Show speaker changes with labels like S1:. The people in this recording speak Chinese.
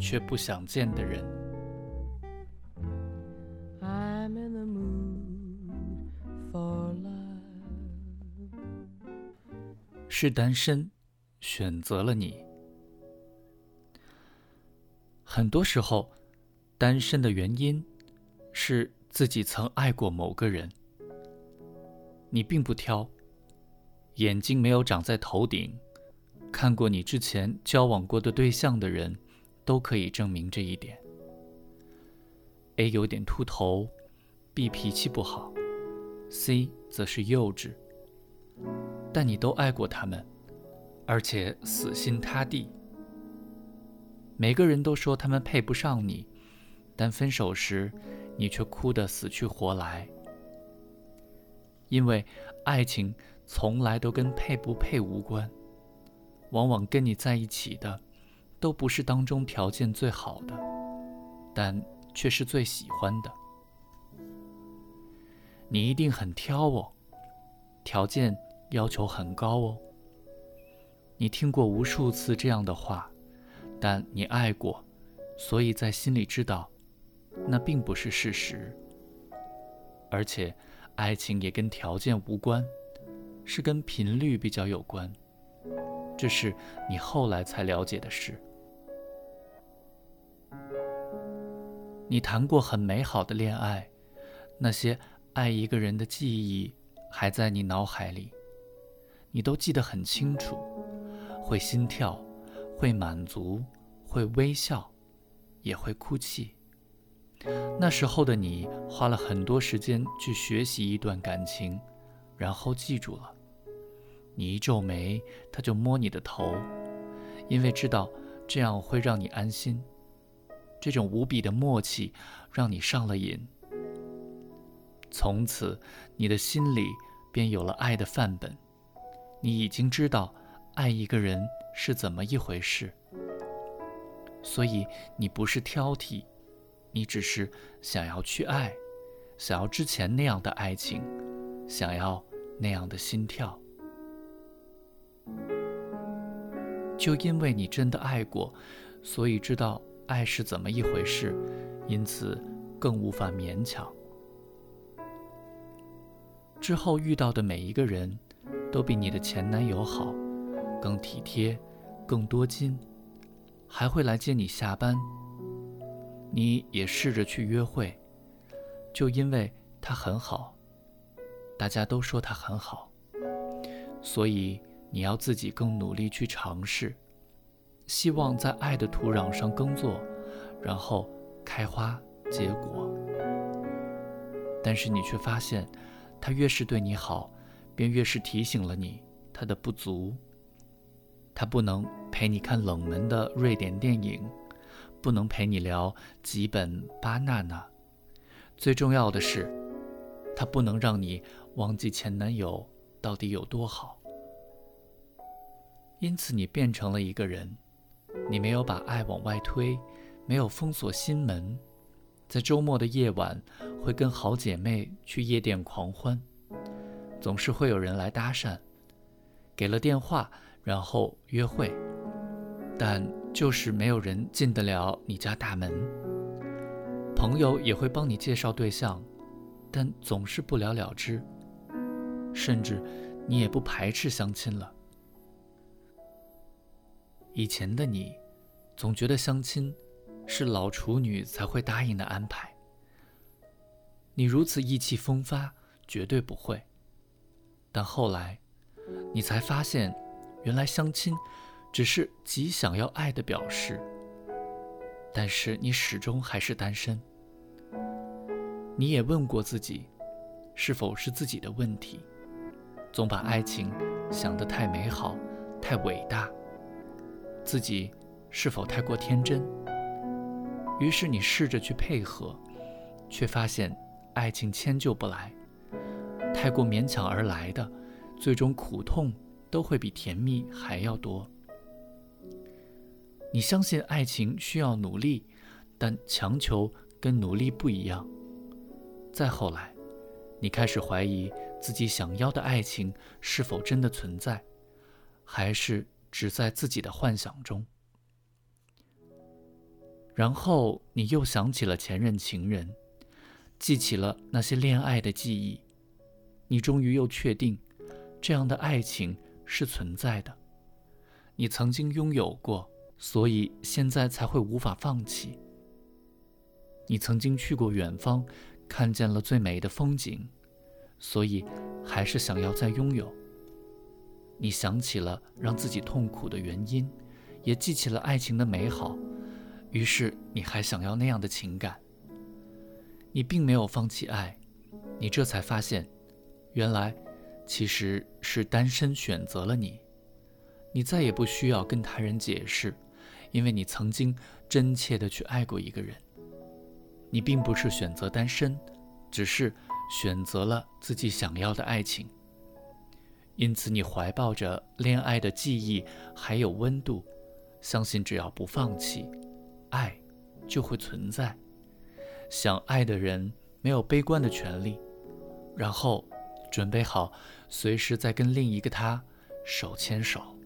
S1: 却不想见的人，是单身选择了你。很多时候，单身的原因是自己曾爱过某个人。你并不挑，眼睛没有长在头顶。看过你之前交往过的对象的人，都可以证明这一点。A 有点秃头，B 脾气不好，C 则是幼稚。但你都爱过他们，而且死心塌地。每个人都说他们配不上你，但分手时，你却哭得死去活来。因为爱情从来都跟配不配无关。往往跟你在一起的，都不是当中条件最好的，但却是最喜欢的。你一定很挑哦，条件要求很高哦。你听过无数次这样的话，但你爱过，所以在心里知道，那并不是事实。而且，爱情也跟条件无关，是跟频率比较有关。这是你后来才了解的事。你谈过很美好的恋爱，那些爱一个人的记忆还在你脑海里，你都记得很清楚，会心跳，会满足，会微笑，也会哭泣。那时候的你花了很多时间去学习一段感情，然后记住了。你一皱眉，他就摸你的头，因为知道这样会让你安心。这种无比的默契让你上了瘾。从此，你的心里便有了爱的范本。你已经知道爱一个人是怎么一回事，所以你不是挑剔，你只是想要去爱，想要之前那样的爱情，想要那样的心跳。就因为你真的爱过，所以知道爱是怎么一回事，因此更无法勉强。之后遇到的每一个人，都比你的前男友好，更体贴，更多金，还会来接你下班。你也试着去约会，就因为他很好，大家都说他很好，所以。你要自己更努力去尝试，希望在爱的土壤上耕作，然后开花结果。但是你却发现，他越是对你好，便越是提醒了你他的不足。他不能陪你看冷门的瑞典电影，不能陪你聊几本巴娜娜。最重要的是，他不能让你忘记前男友到底有多好。因此，你变成了一个人，你没有把爱往外推，没有封锁心门，在周末的夜晚会跟好姐妹去夜店狂欢，总是会有人来搭讪，给了电话然后约会，但就是没有人进得了你家大门。朋友也会帮你介绍对象，但总是不了了之，甚至你也不排斥相亲了。以前的你，总觉得相亲是老处女才会答应的安排。你如此意气风发，绝对不会。但后来，你才发现，原来相亲只是极想要爱的表示。但是你始终还是单身。你也问过自己，是否是自己的问题，总把爱情想得太美好，太伟大。自己是否太过天真？于是你试着去配合，却发现爱情迁就不来，太过勉强而来的，最终苦痛都会比甜蜜还要多。你相信爱情需要努力，但强求跟努力不一样。再后来，你开始怀疑自己想要的爱情是否真的存在，还是只在自己的幻想中。然后你又想起了前任情人，记起了那些恋爱的记忆，你终于又确定，这样的爱情是存在的，你曾经拥有过，所以现在才会无法放弃。你曾经去过远方，看见了最美的风景，所以还是想要再拥有。你想起了让自己痛苦的原因，也记起了爱情的美好。于是你还想要那样的情感，你并没有放弃爱，你这才发现，原来其实是单身选择了你，你再也不需要跟他人解释，因为你曾经真切的去爱过一个人。你并不是选择单身，只是选择了自己想要的爱情。因此你怀抱着恋爱的记忆还有温度，相信只要不放弃。爱就会存在，想爱的人没有悲观的权利，然后准备好随时再跟另一个他手牵手。